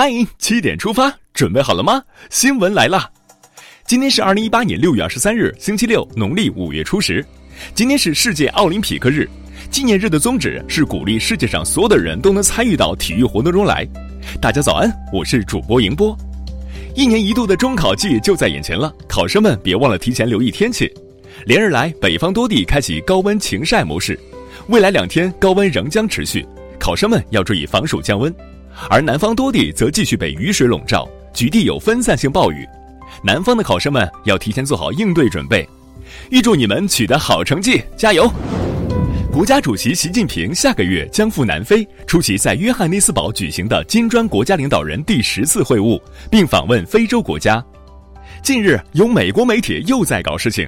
嗨，七点出发，准备好了吗？新闻来了，今天是二零一八年六月二十三日，星期六，农历五月初十。今天是世界奥林匹克日，纪念日的宗旨是鼓励世界上所有的人都能参与到体育活动中来。大家早安，我是主播迎波。一年一度的中考季就在眼前了，考生们别忘了提前留意天气。连日来，北方多地开启高温晴晒模式，未来两天高温仍将持续，考生们要注意防暑降温。而南方多地则继续被雨水笼罩，局地有分散性暴雨，南方的考生们要提前做好应对准备。预祝你们取得好成绩，加油！国家主席习近平下个月将赴南非出席在约翰内斯堡举行的金砖国家领导人第十次会晤，并访问非洲国家。近日，有美国媒体又在搞事情，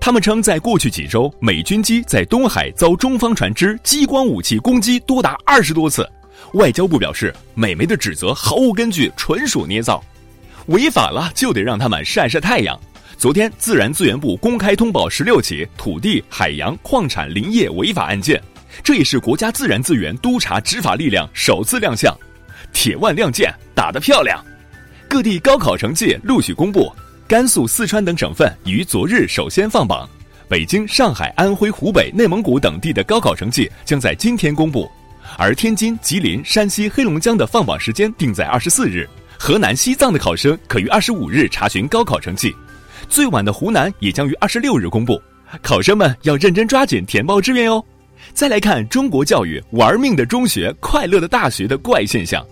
他们称在过去几周，美军机在东海遭中方船只激光武器攻击多达二十多次。外交部表示，美媒的指责毫无根据，纯属捏造，违法了就得让他们晒晒太阳。昨天，自然资源部公开通报十六起土地、海洋、矿产、林业违法案件，这也是国家自然资源督察执法力量首次亮相。铁腕亮剑打得漂亮，各地高考成绩陆续公布，甘肃、四川等省份于昨日首先放榜，北京、上海、安徽、湖北、内蒙古等地的高考成绩将在今天公布。而天津、吉林、山西、黑龙江的放榜时间定在二十四日，河南、西藏的考生可于二十五日查询高考成绩，最晚的湖南也将于二十六日公布。考生们要认真抓紧填报志愿哟。再来看中国教育玩命的中学、快乐的大学的怪现象，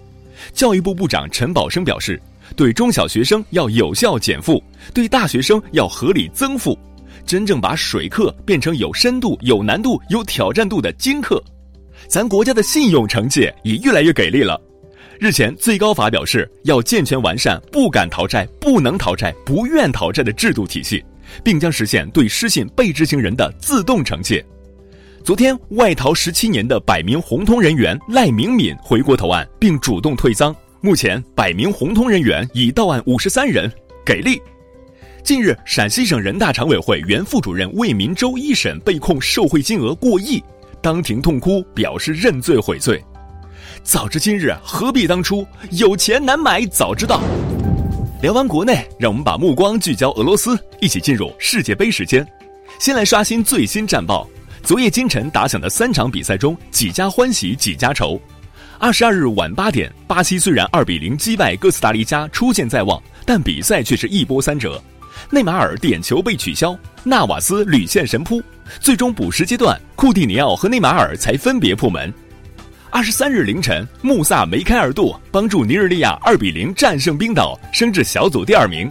教育部部长陈宝生表示，对中小学生要有效减负，对大学生要合理增负，真正把水课变成有深度、有难度、有挑战度的精课。咱国家的信用惩戒也越来越给力了。日前，最高法表示要健全完善不敢逃债、不能逃债、不愿逃债的制度体系，并将实现对失信被执行人的自动惩戒。昨天，外逃十七年的百名红通人员赖明敏回国投案，并主动退赃。目前，百名红通人员已到案五十三人，给力。近日，陕西省人大常委会原副主任魏民洲一审被控受贿金额过亿。当庭痛哭，表示认罪悔罪。早知今日，何必当初？有钱难买早知道。聊完国内，让我们把目光聚焦俄罗斯，一起进入世界杯时间。先来刷新最新战报。昨夜今晨打响的三场比赛中，几家欢喜几家愁。二十二日晚八点，巴西虽然二比零击败哥斯达黎加，出线在望，但比赛却是一波三折。内马尔点球被取消，纳瓦斯屡陷神扑，最终补时阶段，库蒂尼奥和内马尔才分别破门。二十三日凌晨，穆萨梅开二度，帮助尼日利亚二比零战胜冰岛，升至小组第二名。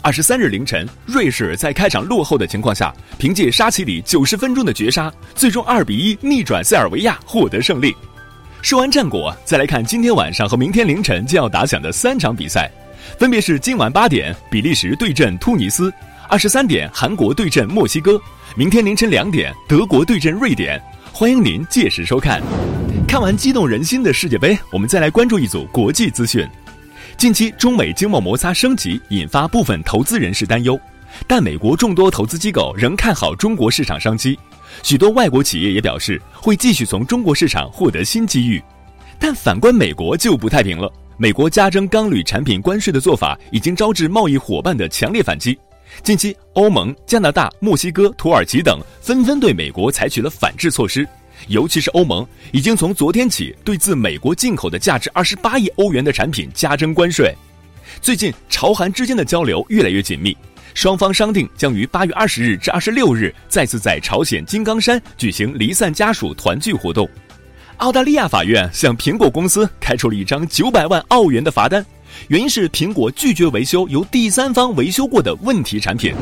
二十三日凌晨，瑞士在开场落后的情况下，凭借沙奇里九十分钟的绝杀，最终二比一逆转塞尔维亚，获得胜利。说完战果，再来看今天晚上和明天凌晨将要打响的三场比赛。分别是今晚八点比利时对阵突尼斯，二十三点韩国对阵墨西哥，明天凌晨两点德国对阵瑞典。欢迎您届时收看。看完激动人心的世界杯，我们再来关注一组国际资讯。近期中美经贸摩擦升级，引发部分投资人士担忧，但美国众多投资机构仍看好中国市场商机，许多外国企业也表示会继续从中国市场获得新机遇。但反观美国就不太平了。美国加征钢铝产品关税的做法已经招致贸易伙伴的强烈反击。近期，欧盟、加拿大、墨西哥、土耳其等纷纷对美国采取了反制措施，尤其是欧盟已经从昨天起对自美国进口的价值二十八亿欧元的产品加征关税。最近，朝韩之间的交流越来越紧密，双方商定将于八月二十日至二十六日再次在朝鲜金刚山举行离散家属团聚活动。澳大利亚法院向苹果公司开出了一张九百万澳元的罚单，原因是苹果拒绝维修由第三方维修过的问题产品。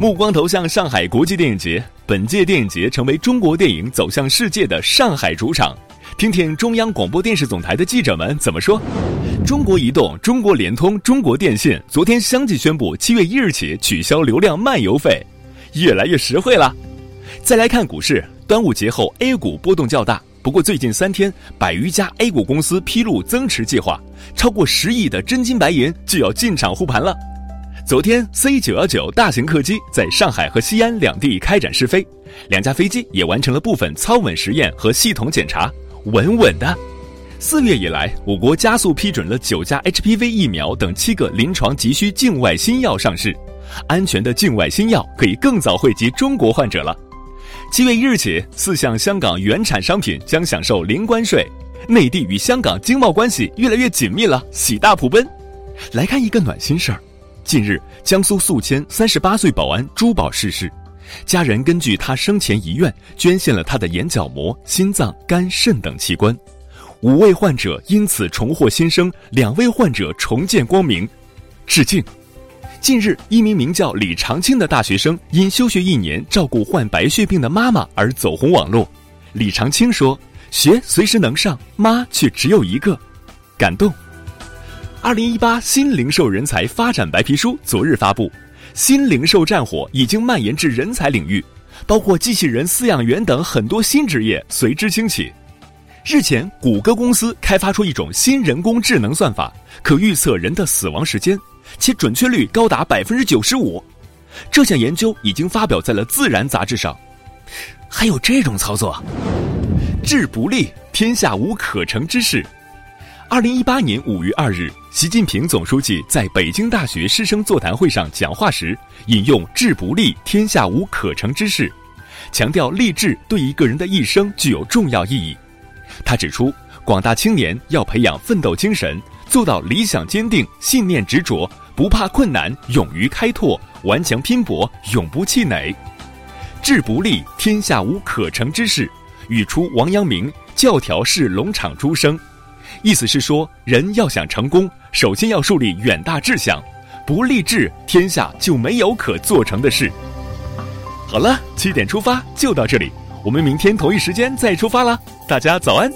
目光投向上海国际电影节，本届电影节成为中国电影走向世界的上海主场。听听中央广播电视总台的记者们怎么说。中国移动、中国联通、中国电信昨天相继宣布，七月一日起取消流量漫游费，越来越实惠了。再来看股市，端午节后 A 股波动较大。不过最近三天，百余家 A 股公司披露增持计划，超过十亿的真金白银就要进场护盘了。昨天，C 九幺九大型客机在上海和西安两地开展试飞，两架飞机也完成了部分操稳实验和系统检查，稳稳的。四月以来，我国加速批准了九价 HPV 疫苗等七个临床急需境外新药上市，安全的境外新药可以更早惠及中国患者了。七月一日起，四项香港原产商品将享受零关税，内地与香港经贸关系越来越紧密了，喜大普奔。来看一个暖心事儿，近日江苏宿迁三十八岁保安朱宝逝世，家人根据他生前遗愿，捐献了他的眼角膜、心脏、肝、肾等器官。五位患者因此重获新生，两位患者重见光明，致敬。近日，一名名叫李长青的大学生因休学一年照顾患白血病的妈妈而走红网络。李长青说：“学随时能上，妈却只有一个。”感动。二零一八新零售人才发展白皮书昨日发布，新零售战火已经蔓延至人才领域，包括机器人饲养员等很多新职业随之兴起。日前，谷歌公司开发出一种新人工智能算法，可预测人的死亡时间，且准确率高达百分之九十五。这项研究已经发表在了《自然》杂志上。还有这种操作？治不立，天下无可成之事。二零一八年五月二日，习近平总书记在北京大学师生座谈会上讲话时，引用“治不立，天下无可成之事”，强调励志对一个人的一生具有重要意义。他指出，广大青年要培养奋斗精神，做到理想坚定、信念执着、不怕困难、勇于开拓、顽强拼搏、永不气馁。志不立，天下无可成之事，语出王阳明“教条是龙场诸生”，意思是说，人要想成功，首先要树立远大志向，不立志，天下就没有可做成的事。好了，七点出发就到这里。我们明天同一时间再出发啦！大家早安。